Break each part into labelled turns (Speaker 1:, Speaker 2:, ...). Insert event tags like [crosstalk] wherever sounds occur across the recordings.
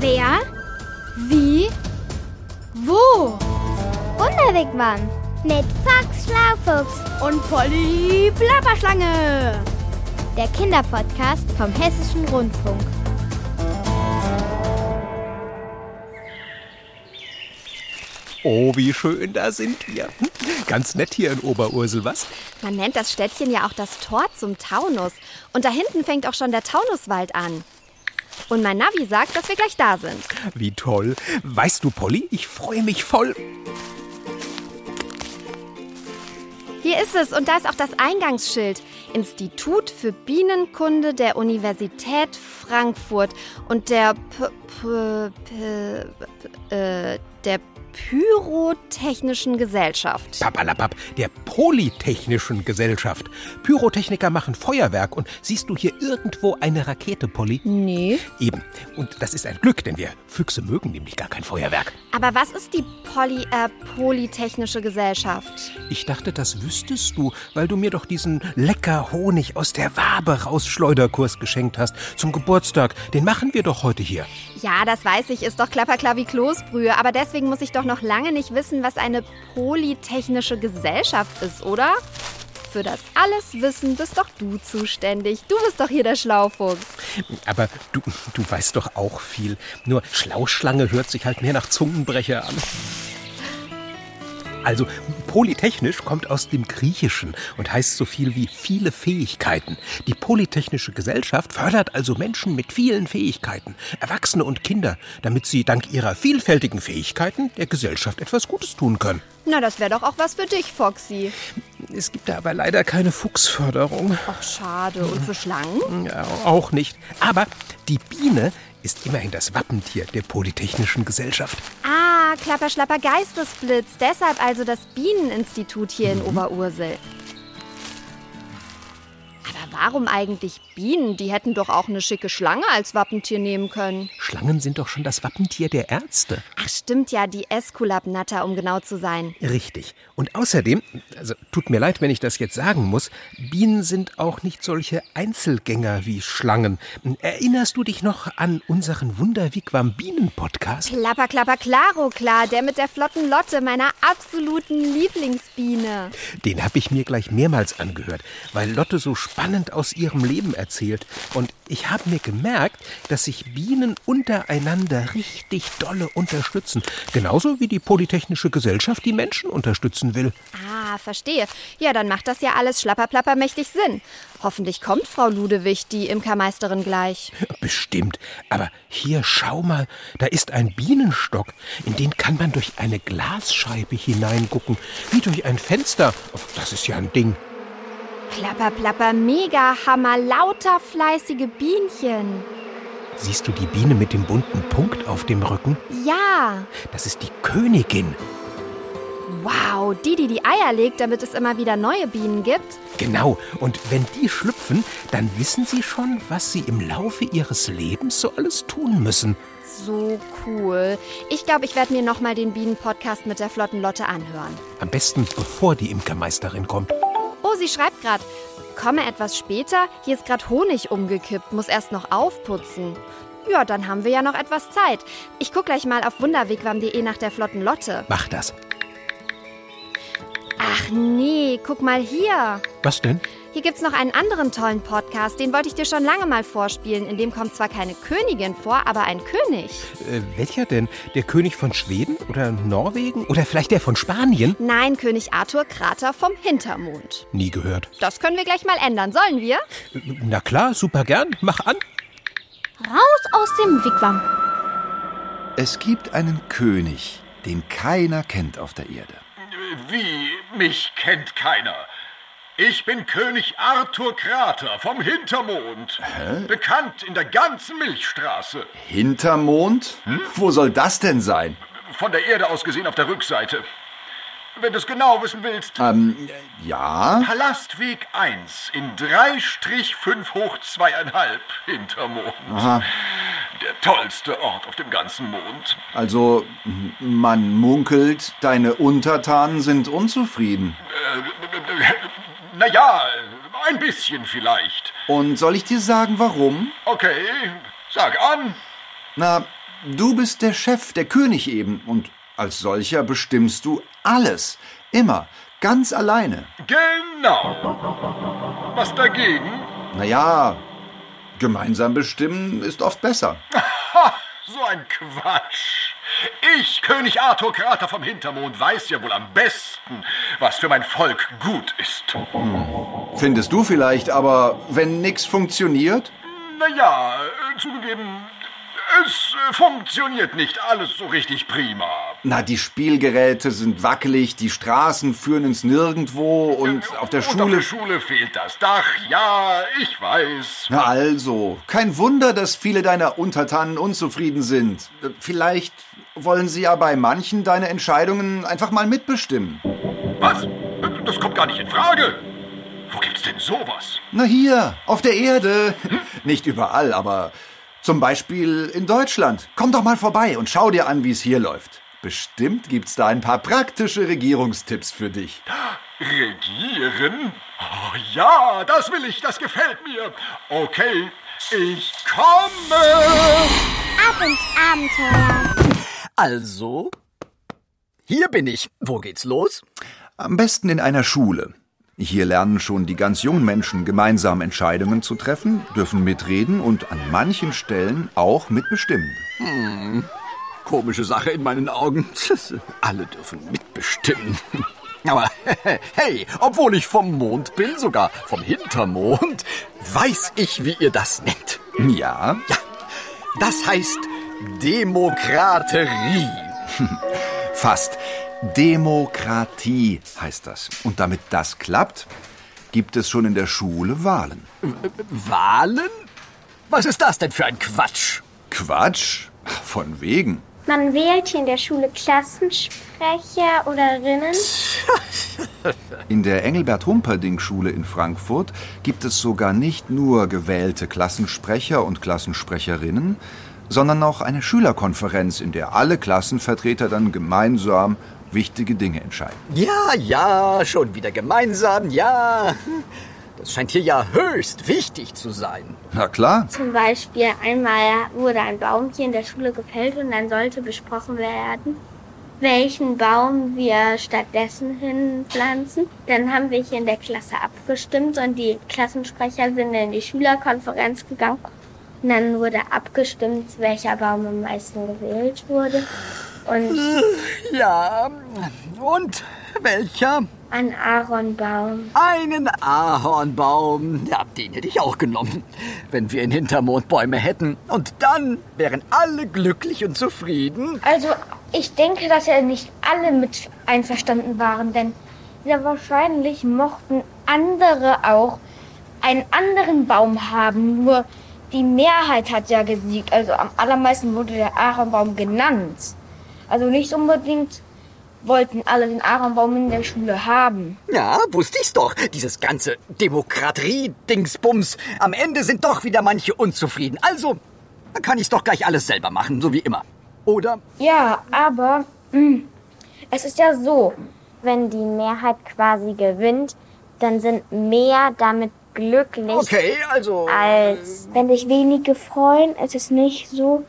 Speaker 1: Wer? Wie? Wo?
Speaker 2: Wunderwegmann mit Fox Schlaufuchs
Speaker 1: Und Polly Plapperschlange.
Speaker 2: der Kinderpodcast vom Hessischen Rundfunk.
Speaker 3: Oh, wie schön, da sind wir. Ganz nett hier in Oberursel, was?
Speaker 4: Man nennt das Städtchen ja auch das Tor zum Taunus. Und da hinten fängt auch schon der Taunuswald an. Und mein Navi sagt, dass wir gleich da sind.
Speaker 3: Wie toll. Weißt du, Polly, ich freue mich voll.
Speaker 4: Hier ist es und da ist auch das Eingangsschild. Institut für Bienenkunde der Universität Frankfurt und der P P P P äh, der Pyrotechnischen Gesellschaft.
Speaker 3: Papalapap, der Polytechnischen Gesellschaft. Pyrotechniker machen Feuerwerk und siehst du hier irgendwo eine Rakete, Polly?
Speaker 4: Nee.
Speaker 3: Eben. Und das ist ein Glück, denn wir Füchse mögen nämlich gar kein Feuerwerk.
Speaker 4: Aber was ist die Poly äh, Polytechnische Gesellschaft?
Speaker 3: Ich dachte, das wüsstest du, weil du mir doch diesen lecker Honig aus der Wabe rausschleuderkurs geschenkt hast zum Geburtstag. Den machen wir doch heute hier.
Speaker 4: Ja, das weiß ich, ist doch klapperklar wie Kloßbrühe. Aber deswegen muss ich doch noch lange nicht wissen, was eine polytechnische Gesellschaft ist, oder? Für das alles Wissen bist doch du zuständig. Du bist doch hier der Schlaufuchs.
Speaker 3: Aber du, du weißt doch auch viel. Nur Schlauschlange hört sich halt mehr nach Zungenbrecher an. Also polytechnisch kommt aus dem Griechischen und heißt so viel wie viele Fähigkeiten. Die Polytechnische Gesellschaft fördert also Menschen mit vielen Fähigkeiten, Erwachsene und Kinder, damit sie dank ihrer vielfältigen Fähigkeiten der Gesellschaft etwas Gutes tun können.
Speaker 4: Na, das wäre doch auch was für dich, Foxy.
Speaker 3: Es gibt da aber leider keine Fuchsförderung.
Speaker 4: Ach, schade. Und für Schlangen?
Speaker 3: Ja, auch nicht. Aber die Biene ist immerhin das Wappentier der Polytechnischen Gesellschaft.
Speaker 4: Ah, Klapper, Schlapper, Geistesblitz. Deshalb also das Bieneninstitut hier in Oberursel. Aber warum eigentlich Bienen? Die hätten doch auch eine schicke Schlange als Wappentier nehmen können.
Speaker 3: Schlangen sind doch schon das Wappentier der Ärzte.
Speaker 4: Ach, stimmt ja, die Esculapnatter, um genau zu sein.
Speaker 3: Richtig. Und außerdem, also tut mir leid, wenn ich das jetzt sagen muss, Bienen sind auch nicht solche Einzelgänger wie Schlangen. Erinnerst du dich noch an unseren Wunderwigwam Bienen Podcast?
Speaker 4: Klapper, klapper, klaro, klar. Der mit der flotten Lotte, meiner absoluten Lieblingsbiene.
Speaker 3: Den habe ich mir gleich mehrmals angehört, weil Lotte so spannend aus ihrem Leben erzählt. Und ich habe mir gemerkt, dass sich Bienen untereinander richtig dolle unterstützen. Genauso wie die Polytechnische Gesellschaft die Menschen unterstützen will.
Speaker 4: Ah, verstehe. Ja, dann macht das ja alles schlapperplappermächtig Sinn. Hoffentlich kommt Frau Ludewig, die Imkermeisterin, gleich.
Speaker 3: Bestimmt. Aber hier, schau mal, da ist ein Bienenstock. In den kann man durch eine Glasscheibe hineingucken. Wie durch ein Fenster. Oh, das ist ja ein Ding.
Speaker 4: Klapper, plapper, mega Hammer, lauter fleißige Bienchen.
Speaker 3: Siehst du die Biene mit dem bunten Punkt auf dem Rücken?
Speaker 4: Ja,
Speaker 3: Das ist die Königin.
Speaker 4: wow, die, die die Eier legt, damit es immer wieder neue Bienen gibt.
Speaker 3: Genau. Und wenn die schlüpfen, dann wissen sie schon, was sie im Laufe ihres Lebens so alles tun müssen.
Speaker 4: So cool. Ich glaube, ich werde mir nochmal den Bienen-Podcast mit der flotten Lotte anhören.
Speaker 3: Am besten, bevor die Imkermeisterin kommt.
Speaker 4: Oh, sie schreibt gerade. Komme etwas später. Hier ist gerade Honig umgekippt. Muss erst noch aufputzen. Ja, dann haben wir ja noch etwas Zeit. Ich guck gleich mal auf wunderwegwam.de nach der flotten Lotte.
Speaker 3: Mach das.
Speaker 4: Ach nee, guck mal hier.
Speaker 3: Was denn?
Speaker 4: Hier gibt's noch einen anderen tollen Podcast. Den wollte ich dir schon lange mal vorspielen. In dem kommt zwar keine Königin vor, aber ein König.
Speaker 3: Äh, welcher denn? Der König von Schweden oder Norwegen? Oder vielleicht der von Spanien?
Speaker 4: Nein, König Arthur Krater vom Hintermond.
Speaker 3: Nie gehört.
Speaker 4: Das können wir gleich mal ändern. Sollen wir?
Speaker 3: Äh, Na klar, super gern. Mach an.
Speaker 1: Raus aus dem Wigwam.
Speaker 5: Es gibt einen König, den keiner kennt auf der Erde.
Speaker 6: Wie? Mich kennt keiner. Ich bin König Arthur Krater vom Hintermond. Bekannt in der ganzen Milchstraße.
Speaker 5: Hintermond? Wo soll das denn sein?
Speaker 6: Von der Erde aus gesehen auf der Rückseite. Wenn du es genau wissen willst.
Speaker 5: Ähm, ja.
Speaker 6: Palastweg 1 in 3-5 hoch 2,5 Hintermond.
Speaker 5: Aha.
Speaker 6: Der tollste Ort auf dem ganzen Mond.
Speaker 5: Also, man munkelt, deine Untertanen sind unzufrieden.
Speaker 6: Naja, ein bisschen vielleicht.
Speaker 5: Und soll ich dir sagen, warum?
Speaker 6: Okay, sag an.
Speaker 5: Na, Du bist der Chef, der König eben, und als solcher bestimmst du alles. Immer. Ganz alleine.
Speaker 6: Genau. Was dagegen?
Speaker 5: Naja, gemeinsam bestimmen ist oft besser. [laughs]
Speaker 6: So ein Quatsch. Ich, König Arthur Krater vom Hintermond, weiß ja wohl am besten, was für mein Volk gut ist.
Speaker 5: Findest du vielleicht, aber wenn nichts funktioniert?
Speaker 6: Naja, äh, zugegeben, es äh, funktioniert nicht alles so richtig prima.
Speaker 5: Na, die Spielgeräte sind wackelig, die Straßen führen ins Nirgendwo und auf der
Speaker 6: Und auf
Speaker 5: Schule.
Speaker 6: der Schule fehlt das Dach. Ja, ich weiß.
Speaker 5: Na also, kein Wunder, dass viele deiner Untertanen unzufrieden sind. Vielleicht wollen sie ja bei manchen deine Entscheidungen einfach mal mitbestimmen.
Speaker 6: Was? Das kommt gar nicht in Frage. Wo gibt's denn sowas?
Speaker 5: Na hier, auf der Erde. [laughs] Nicht überall, aber zum Beispiel in Deutschland. Komm doch mal vorbei und schau dir an, wie es hier läuft. Bestimmt gibt's da ein paar praktische Regierungstipps für dich.
Speaker 6: Regieren? Oh ja, das will ich, das gefällt mir. Okay, ich komme.
Speaker 2: Ab ins Abenteuer.
Speaker 7: Also, hier bin ich. Wo geht's los?
Speaker 5: Am besten in einer Schule. Hier lernen schon die ganz jungen Menschen gemeinsam Entscheidungen zu treffen, dürfen mitreden und an manchen Stellen auch mitbestimmen.
Speaker 7: Komische Sache in meinen Augen. [laughs] Alle dürfen mitbestimmen. [laughs] Aber [laughs] hey, obwohl ich vom Mond bin, sogar vom Hintermond, weiß ich, wie ihr das nennt.
Speaker 5: Ja,
Speaker 7: Das heißt Demokraterie. [laughs]
Speaker 5: fast. Demokratie heißt das. Und damit das klappt, gibt es schon in der Schule Wahlen.
Speaker 7: Wahlen? Was ist das denn für ein Quatsch?
Speaker 5: Quatsch? Von wegen.
Speaker 2: Man wählt hier in der Schule Klassensprecher oder Rinnen. [laughs]
Speaker 5: In der Engelbert-Humperdinck-Schule in Frankfurt gibt es sogar nicht nur gewählte Klassensprecher und Klassensprecherinnen, sondern auch eine Schülerkonferenz, in der alle Klassenvertreter dann gemeinsam wichtige Dinge entscheiden.
Speaker 7: Ja, ja, schon wieder gemeinsam, ja. Das scheint hier ja höchst wichtig zu sein.
Speaker 5: Na klar,
Speaker 2: Zum Beispiel einmal wurde ein Baum hier in der Schule gefällt und dann sollte besprochen werden, welchen Baum wir stattdessen hinpflanzen. Dann haben wir hier in der Klasse abgestimmt und die Klassensprecher sind in die Schülerkonferenz gegangen. Und dann wurde abgestimmt, welcher Baum am meisten gewählt wurde. Und
Speaker 7: Ja, und welcher?
Speaker 2: ein Ahornbaum.
Speaker 7: Einen Ahornbaum. Ja, den hätte ich auch genommen, wenn wir in Hintermond Bäume hätten. Und dann wären alle glücklich und zufrieden.
Speaker 2: Also, ich denke, dass ja nicht alle mit einverstanden waren, denn sehr wahrscheinlich mochten andere auch einen anderen Baum haben. Nur die Mehrheit hat ja gesiegt. Also am allermeisten wurde der Ahornbaum genannt. Also nicht unbedingt wollten alle den Ahornbaum in der Schule haben.
Speaker 7: Ja, wusste ich's doch. Dieses ganze Demokratie-Dingsbums. Am Ende sind doch wieder manche unzufrieden. Also, dann kann ich's doch gleich alles selber machen, so wie immer. Oder?
Speaker 2: Ja, aber mh, es ist ja so, wenn die Mehrheit quasi gewinnt, dann sind mehr damit glücklich.
Speaker 7: Okay, also.
Speaker 2: als wenn sich wenige freuen, ist es nicht so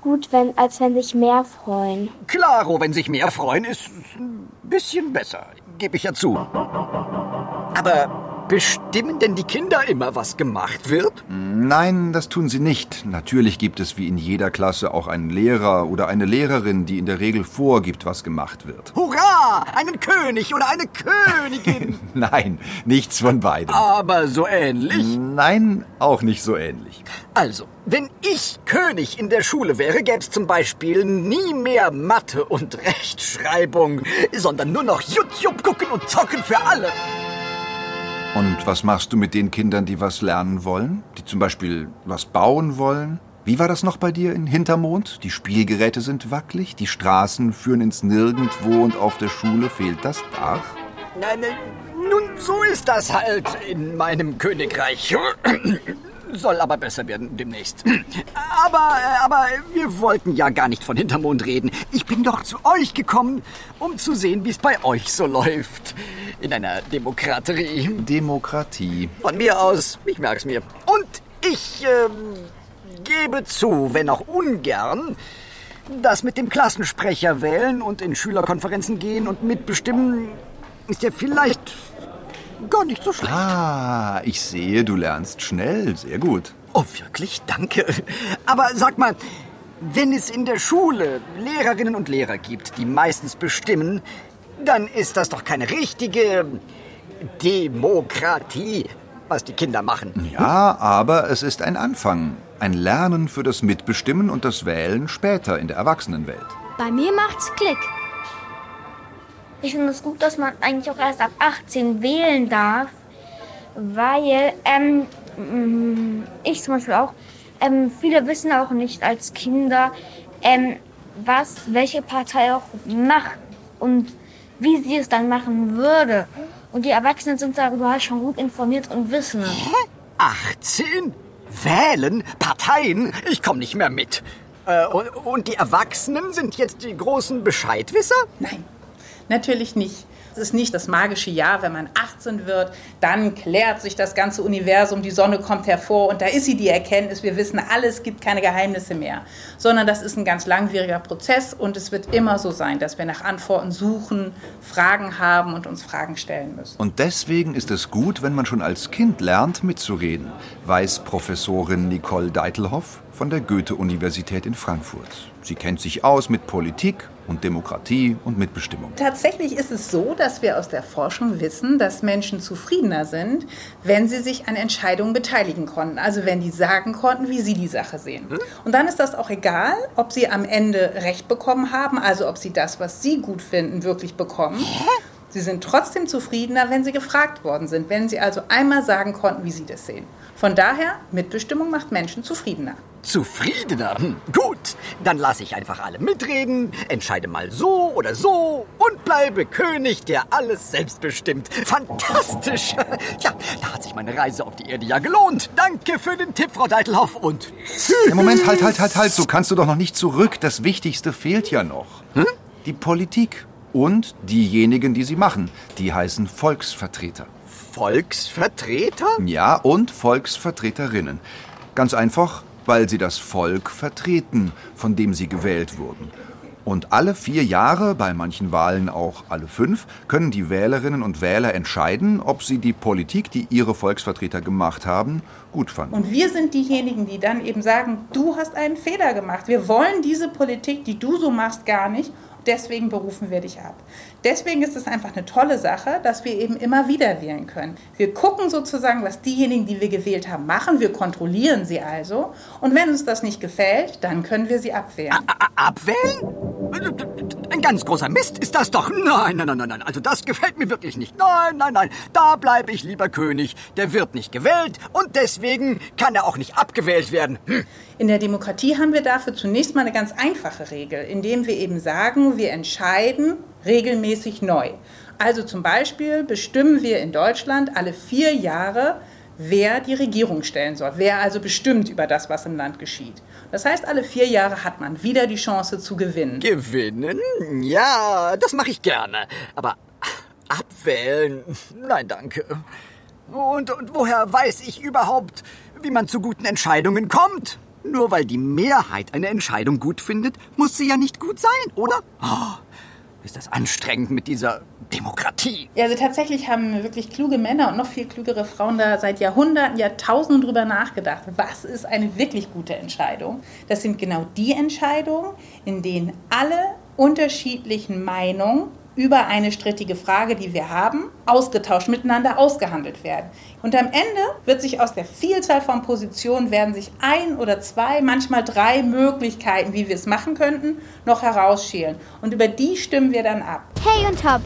Speaker 2: gut, wenn, als wenn sich mehr freuen.
Speaker 7: Klaro, wenn sich mehr freuen, ist ein bisschen besser. Gebe ich ja zu. Aber bestimmen denn die Kinder immer, was gemacht wird?
Speaker 5: Nein, das tun sie nicht. Natürlich gibt es wie in jeder Klasse auch einen Lehrer oder eine Lehrerin, die in der Regel vorgibt, was gemacht wird.
Speaker 7: Hurra! Einen König oder eine Königin! [laughs]
Speaker 5: Nein, nichts von beidem.
Speaker 7: Aber so ähnlich.
Speaker 5: Nein, auch nicht so ähnlich.
Speaker 7: Also, wenn ich König in der Schule wäre, gäb's zum Beispiel nie mehr Mathe und Rechtschreibung, sondern nur noch YouTube gucken und zocken für alle.
Speaker 5: Und was machst du mit den Kindern, die was lernen wollen? Die zum Beispiel was bauen wollen? Wie war das noch bei dir in Hintermond? Die Spielgeräte sind wackelig, die Straßen führen ins Nirgendwo und auf der Schule fehlt das Dach?
Speaker 7: Nein, nein, nun, so ist das halt in meinem Königreich. Soll aber besser werden demnächst. [clears throat] Aber, äh, aber wir wollten ja gar nicht von Hintermond reden. Ich bin doch zu euch gekommen, um zu sehen, wie es bei euch so läuft. In einer Demokraterie.
Speaker 5: Demokratie.
Speaker 7: Von mir aus, ich merk's mir. Und ich ähm, gebe zu, wenn auch ungern, das mit dem Klassensprecher wählen und in Schülerkonferenzen gehen und mitbestimmen ist ja vielleicht gar nicht so schlecht.
Speaker 5: Ah, ich sehe, du lernst schnell. Sehr gut.
Speaker 7: Oh, wirklich? Danke. Aber sag mal, wenn es in der Schule Lehrerinnen und Lehrer gibt, die meistens bestimmen, dann ist das doch keine richtige Demokratie, was die Kinder machen.
Speaker 5: Ja, aber es ist ein Anfang. Ein Lernen für das Mitbestimmen und das Wählen später in der Erwachsenenwelt.
Speaker 1: Bei mir macht's Klick.
Speaker 2: Ich finde es gut, dass man eigentlich auch erst ab 18 wählen darf, weil ähm, mm, ich zum Beispiel auch, ähm, viele wissen auch nicht als Kinder, ähm, was welche Partei auch macht und wie sie es dann machen würde. Und die Erwachsenen sind darüber halt schon gut informiert und wissen es.
Speaker 7: 18? Wählen? Parteien? Ich komme nicht mehr mit. Äh, und, und die Erwachsenen sind jetzt die großen Bescheidwisser?
Speaker 8: Nein, natürlich nicht. Es ist nicht das magische Jahr, wenn man 18 wird, dann klärt sich das ganze Universum, die Sonne kommt hervor und da ist sie die Erkenntnis, wir wissen alles, es gibt keine Geheimnisse mehr. Sondern das ist ein ganz langwieriger Prozess und es wird immer so sein, dass wir nach Antworten suchen, Fragen haben und uns Fragen stellen müssen.
Speaker 5: Und deswegen ist es gut, wenn man schon als Kind lernt, mitzureden, weiß Professorin Nicole Deitelhoff von der Goethe-Universität in Frankfurt. Sie kennt sich aus mit Politik und Demokratie und Mitbestimmung.
Speaker 8: Tatsächlich ist es so, dass wir aus der Forschung wissen, dass Menschen zufriedener sind, wenn sie sich an Entscheidungen beteiligen konnten. Also wenn die sagen konnten, wie sie die Sache sehen. Und dann ist das auch egal, ob sie am Ende Recht bekommen haben, also ob sie das, was sie gut finden, wirklich bekommen. Sie sind trotzdem zufriedener, wenn sie gefragt worden sind, wenn sie also einmal sagen konnten, wie sie das sehen. Von daher, Mitbestimmung macht Menschen zufriedener.
Speaker 7: Zufriedener? Hm, gut, dann lasse ich einfach alle mitreden, entscheide mal so oder so und bleibe König, der alles selbst bestimmt. Fantastisch! [laughs] Ja, da hat sich meine Reise auf die Erde ja gelohnt. Danke für den Tipp, Frau Deitelhoff und
Speaker 5: Ja, Moment, halt, halt, halt, halt. So kannst du doch noch nicht zurück. Das Wichtigste fehlt ja noch. Die Politik. Und diejenigen, die sie machen. Die heißen Volksvertreter.
Speaker 7: Volksvertreter?
Speaker 5: Ja, und Volksvertreterinnen. Ganz einfach, weil sie das Volk vertreten, von dem sie gewählt wurden. Und alle vier Jahre, bei manchen Wahlen auch alle fünf, können die Wählerinnen und Wähler entscheiden, ob sie die Politik, die ihre Volksvertreter gemacht haben, gut fanden.
Speaker 8: Und wir sind diejenigen, die dann eben sagen, du hast einen Fehler gemacht. Wir wollen diese Politik, die du so machst, gar nicht. Deswegen berufen wir dich ab. Deswegen ist es einfach eine tolle Sache, dass wir eben immer wieder wählen können. Wir gucken sozusagen, was diejenigen, die wir gewählt haben, machen. Wir kontrollieren sie also. Und wenn uns das nicht gefällt, dann können wir sie abwählen.
Speaker 7: A- Abwählen? Ein ganz großer Mist ist das doch. Nein, nein, nein, nein, nein. Also das gefällt mir wirklich nicht. Nein, nein, nein. Da bleibe ich lieber König. Der wird nicht gewählt und deswegen kann er auch nicht abgewählt werden. Hm.
Speaker 8: In der Demokratie haben wir dafür zunächst mal eine ganz einfache Regel, indem wir eben sagen, wir entscheiden regelmäßig neu. Also zum Beispiel bestimmen wir in Deutschland alle vier Jahre, wer die Regierung stellen soll, wer also bestimmt über das, was im Land geschieht. Das heißt, alle vier Jahre hat man wieder die Chance zu gewinnen.
Speaker 7: Gewinnen? Ja, das mache ich gerne. Aber abwählen? Nein, danke. Und, und woher weiß ich überhaupt, wie man zu guten Entscheidungen kommt? Nur weil die Mehrheit eine Entscheidung gut findet, muss sie ja nicht gut sein, oder? Oh, ist das anstrengend mit dieser Demokratie.
Speaker 8: Ja, also tatsächlich haben wirklich kluge Männer und noch viel klügere Frauen da seit Jahrhunderten, Jahrtausenden drüber nachgedacht. Was ist eine wirklich gute Entscheidung? Das sind genau die Entscheidungen, in denen alle unterschiedlichen Meinungen über eine strittige Frage, die wir haben, ausgetauscht, miteinander ausgehandelt werden. Und am Ende wird sich aus der Vielzahl von Positionen werden sich ein oder zwei, manchmal drei Möglichkeiten, wie wir es machen könnten, noch herausschälen. Und über die stimmen wir dann ab.
Speaker 1: Hey und Top,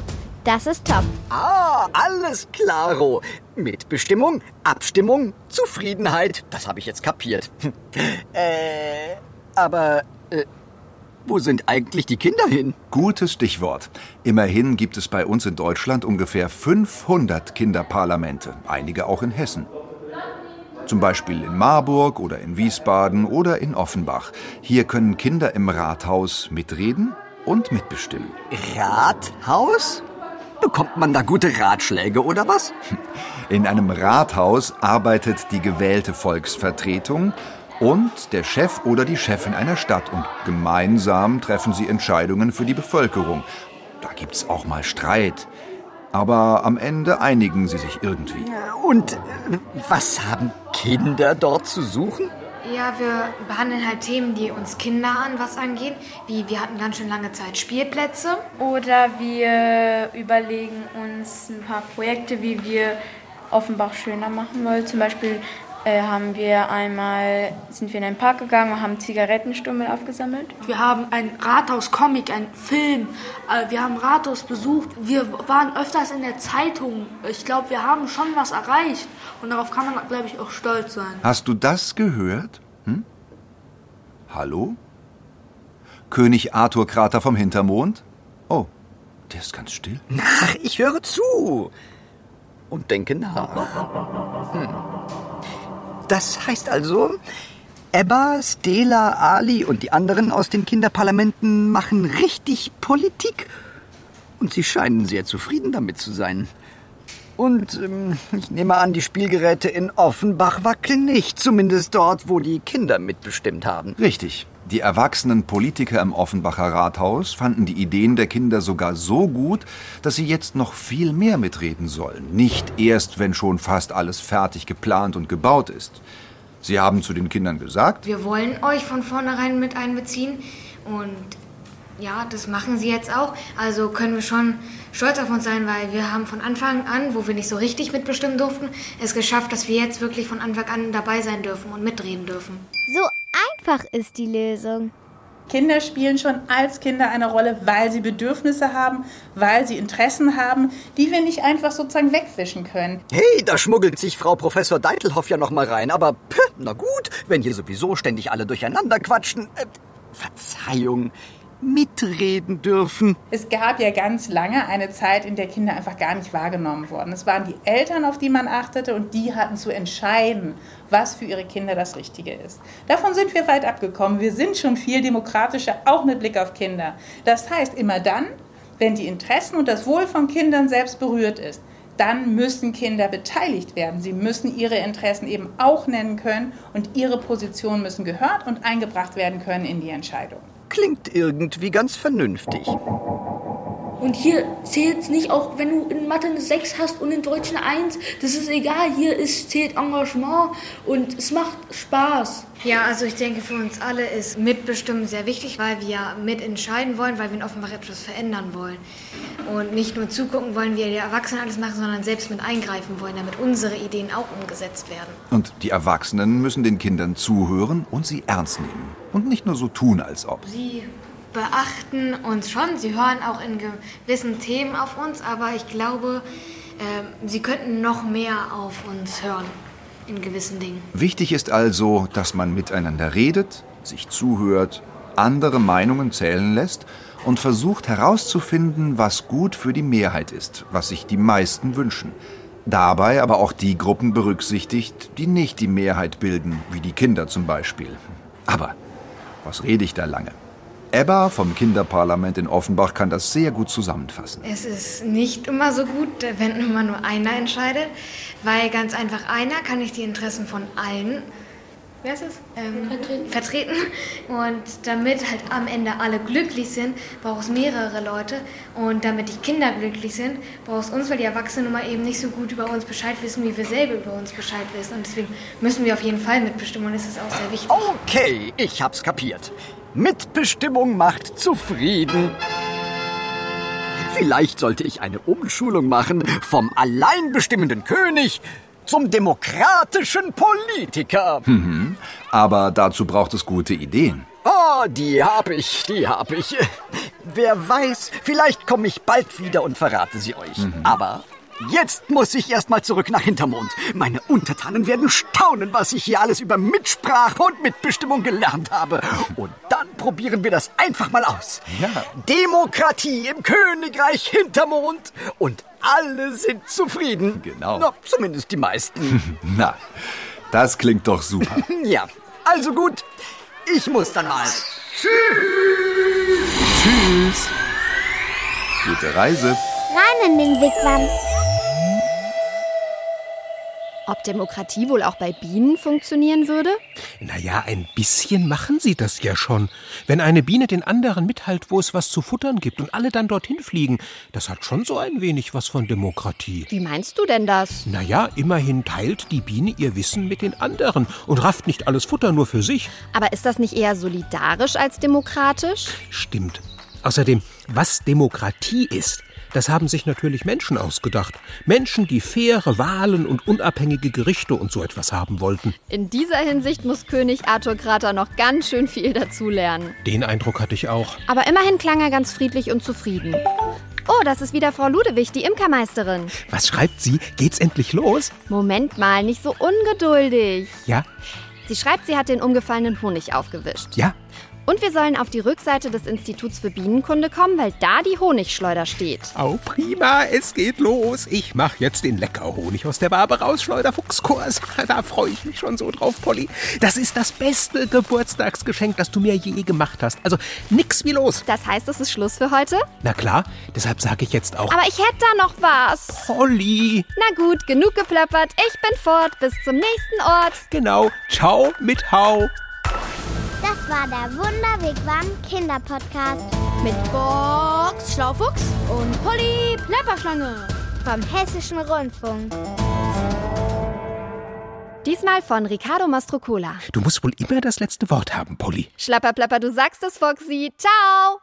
Speaker 1: das ist Top.
Speaker 7: Ah, alles klaro. Mitbestimmung, Abstimmung, Zufriedenheit. Das habe ich jetzt kapiert. [laughs] äh, aber äh, wo sind eigentlich die Kinder hin?
Speaker 5: Gutes Stichwort. Immerhin gibt es bei uns in Deutschland ungefähr 500 Kinderparlamente, einige auch in Hessen. Zum Beispiel in Marburg oder in Wiesbaden oder in Offenbach. Hier können Kinder im Rathaus mitreden und mitbestimmen.
Speaker 7: Rathaus? Bekommt man da gute Ratschläge oder was? [laughs]
Speaker 5: In einem Rathaus arbeitet die gewählte Volksvertretung und der Chef oder die Chefin einer Stadt. Und gemeinsam treffen sie Entscheidungen für die Bevölkerung. Da gibt's auch mal Streit. Aber am Ende einigen sie sich irgendwie.
Speaker 7: Und äh, was haben Kinder dort zu suchen?
Speaker 9: Ja, wir behandeln halt Themen, die uns Kinder an was angehen, wie wir hatten ganz schön lange Zeit Spielplätze.
Speaker 10: Oder wir überlegen uns ein paar Projekte, wie wir Offenbach schöner machen wollen. Zum Beispiel haben wir einmal, sind wir in einen Park gegangen und haben Zigarettenstummel aufgesammelt.
Speaker 11: Wir haben ein Rathaus-Comic, einen Film. Äh, wir haben Rathaus besucht. Wir waren öfters in der Zeitung. Ich glaube, wir haben schon was erreicht. Und darauf kann man, glaube ich, auch stolz sein.
Speaker 5: Hast du das gehört? Hm? Hallo? König Arthur Krater vom Hintermond? Oh, der ist ganz still.
Speaker 7: Ach, ich höre zu und denke nach. Hm. Das heißt also, Ebba, Stela, Ali und die anderen aus den Kinderparlamenten machen richtig Politik. Und sie scheinen sehr zufrieden damit zu sein. Und ähm, ich nehme an, die Spielgeräte in Offenbach wackeln nicht, zumindest dort, wo die Kinder mitbestimmt haben.
Speaker 5: Richtig. Die erwachsenen Politiker im Offenbacher Rathaus fanden die Ideen der Kinder sogar so gut, dass sie jetzt noch viel mehr mitreden sollen. Nicht erst, wenn schon fast alles fertig geplant und gebaut ist. Sie haben zu den Kindern gesagt,
Speaker 9: Wir wollen euch von vornherein mit einbeziehen und ja, das machen sie jetzt auch. Also können wir schon stolz auf uns sein, weil wir haben von Anfang an, wo wir nicht so richtig mitbestimmen durften, es geschafft, dass wir jetzt wirklich von Anfang an dabei sein dürfen und mitreden dürfen.
Speaker 1: So einfach ist die Lösung.
Speaker 8: Kinder spielen schon als Kinder eine Rolle, weil sie Bedürfnisse haben, weil sie Interessen haben, die wir nicht einfach sozusagen wegwischen können.
Speaker 7: Hey, da schmuggelt sich Frau Professor Deitelhoff ja noch mal rein. Aber pff, na gut, wenn hier sowieso ständig alle durcheinander quatschen. Äh, Verzeihung, mitreden dürfen.
Speaker 8: Es gab ja ganz lange eine Zeit, in der Kinder einfach gar nicht wahrgenommen wurden. Es waren die Eltern, auf die man achtete und die hatten zu entscheiden, was für ihre Kinder das Richtige ist. Davon sind wir weit abgekommen. Wir sind schon viel demokratischer, auch mit Blick auf Kinder. Das heißt, immer dann, wenn die Interessen und das Wohl von Kindern selbst berührt ist, dann müssen Kinder beteiligt werden. Sie müssen ihre Interessen eben auch nennen können und ihre Positionen müssen gehört und eingebracht werden können in die Entscheidung.
Speaker 7: Klingt irgendwie ganz vernünftig.
Speaker 11: Und hier zählt es nicht, auch wenn du in Mathe eine 6 hast und in Deutsch eine 1. Das ist egal. Hier ist, zählt Engagement und es macht Spaß.
Speaker 9: Ja, also ich denke, für uns alle ist Mitbestimmen sehr wichtig, weil wir mitentscheiden wollen, weil wir in Offenbach etwas verändern wollen. Und nicht nur zugucken wollen, wie die Erwachsenen alles machen, sondern selbst mit eingreifen wollen, damit unsere Ideen auch umgesetzt werden.
Speaker 5: Und die Erwachsenen müssen den Kindern zuhören und sie ernst nehmen. Und nicht nur so tun, als ob.
Speaker 9: Sie beachten uns schon, sie hören auch in gewissen Themen auf uns, aber ich glaube, äh, sie könnten noch mehr auf uns hören in gewissen Dingen.
Speaker 5: Wichtig ist also, dass man miteinander redet, sich zuhört, andere Meinungen zählen lässt und versucht herauszufinden, was gut für die Mehrheit ist, was sich die meisten wünschen. Dabei aber auch die Gruppen berücksichtigt, die nicht die Mehrheit bilden, wie die Kinder zum Beispiel. Aber was rede ich da lange? Ebba vom Kinderparlament in Offenbach kann das sehr gut zusammenfassen.
Speaker 9: Es ist nicht immer so gut, wenn immer nur einer entscheidet, weil ganz einfach einer kann nicht die Interessen von allen wer ist es? Ähm, vertreten. vertreten. Und damit halt am Ende alle glücklich sind, braucht es mehrere Leute. Und damit die Kinder glücklich sind, braucht es uns, weil die Erwachsenen mal eben nicht so gut über uns Bescheid wissen, wie wir selber über uns Bescheid wissen. Und deswegen müssen wir auf jeden Fall mitbestimmen und das ist auch sehr wichtig.
Speaker 7: Okay, ich hab's kapiert. Mitbestimmung macht zufrieden. Vielleicht sollte ich eine Umschulung machen vom alleinbestimmenden König zum demokratischen Politiker.
Speaker 5: Mhm. Aber dazu braucht es gute Ideen.
Speaker 7: Oh, die hab ich, die hab ich. Wer weiß, vielleicht komme ich bald wieder und verrate sie euch. Mhm. Aber Jetzt muss ich erstmal zurück nach Hintermond. Meine Untertanen werden staunen, was ich hier alles über Mitsprache und Mitbestimmung gelernt habe. Und dann probieren wir das einfach mal aus.
Speaker 5: Ja.
Speaker 7: Demokratie im Königreich Hintermond. Und alle sind zufrieden.
Speaker 5: Genau.
Speaker 7: Na, zumindest die meisten. [laughs]
Speaker 5: Na, das klingt doch super. [laughs]
Speaker 7: ja, also gut. Ich muss dann mal.
Speaker 5: Tschüss. Tschüss. Gute Reise.
Speaker 1: Rein in den Wigwam.
Speaker 4: Ob Demokratie wohl auch bei Bienen funktionieren würde?
Speaker 3: Naja, ein bisschen machen sie das ja schon. Wenn eine Biene den anderen mitteilt, wo es was zu futtern gibt und alle dann dorthin fliegen, das hat schon so ein wenig was von Demokratie.
Speaker 4: Wie meinst du denn das?
Speaker 3: Naja, immerhin teilt die Biene ihr Wissen mit den anderen und rafft nicht alles Futter nur für sich.
Speaker 4: Aber ist das nicht eher solidarisch als demokratisch?
Speaker 3: Stimmt. Außerdem, was Demokratie ist, das haben sich natürlich Menschen ausgedacht. Menschen, die faire Wahlen und unabhängige Gerichte und so etwas haben wollten.
Speaker 4: In dieser Hinsicht muss König Arthur Krater noch ganz schön viel dazulernen.
Speaker 3: Den Eindruck hatte ich auch.
Speaker 4: Aber immerhin klang er ganz friedlich und zufrieden. Oh, das ist wieder Frau Ludewig, die Imkermeisterin.
Speaker 3: Was schreibt sie? Geht's endlich los?
Speaker 4: Moment mal, nicht so ungeduldig.
Speaker 3: Ja?
Speaker 4: Sie schreibt, sie hat den umgefallenen Honig aufgewischt.
Speaker 3: Ja?
Speaker 4: Und wir sollen auf die Rückseite des Instituts für Bienenkunde kommen, weil da die Honigschleuder steht.
Speaker 3: Oh, prima, es geht los. Ich mache jetzt den Leckerhonig aus der Wabe raus, Schleuderfuchskurs. [laughs] Da freue ich mich schon so drauf, Polly. Das ist das beste Geburtstagsgeschenk, das du mir je gemacht hast. Also nix wie los.
Speaker 4: Das heißt, es ist Schluss für heute?
Speaker 3: Na klar, deshalb sage ich jetzt auch.
Speaker 4: Aber ich hätte da noch was.
Speaker 3: Polly.
Speaker 4: Na gut, genug geplappert. Ich bin fort. Bis zum nächsten Ort.
Speaker 3: Genau. Ciao mit Hau.
Speaker 1: Das war der Wunderwegwam Kinderpodcast
Speaker 9: Mit Box Schlaufuchs und Polly Plapperschlange.
Speaker 1: vom Hessischen Rundfunk.
Speaker 4: Diesmal von Riccardo Mastrocola.
Speaker 3: Du musst wohl immer das letzte Wort haben, Polly.
Speaker 4: Schlapper, plapper, du sagst es, Foxy. Ciao.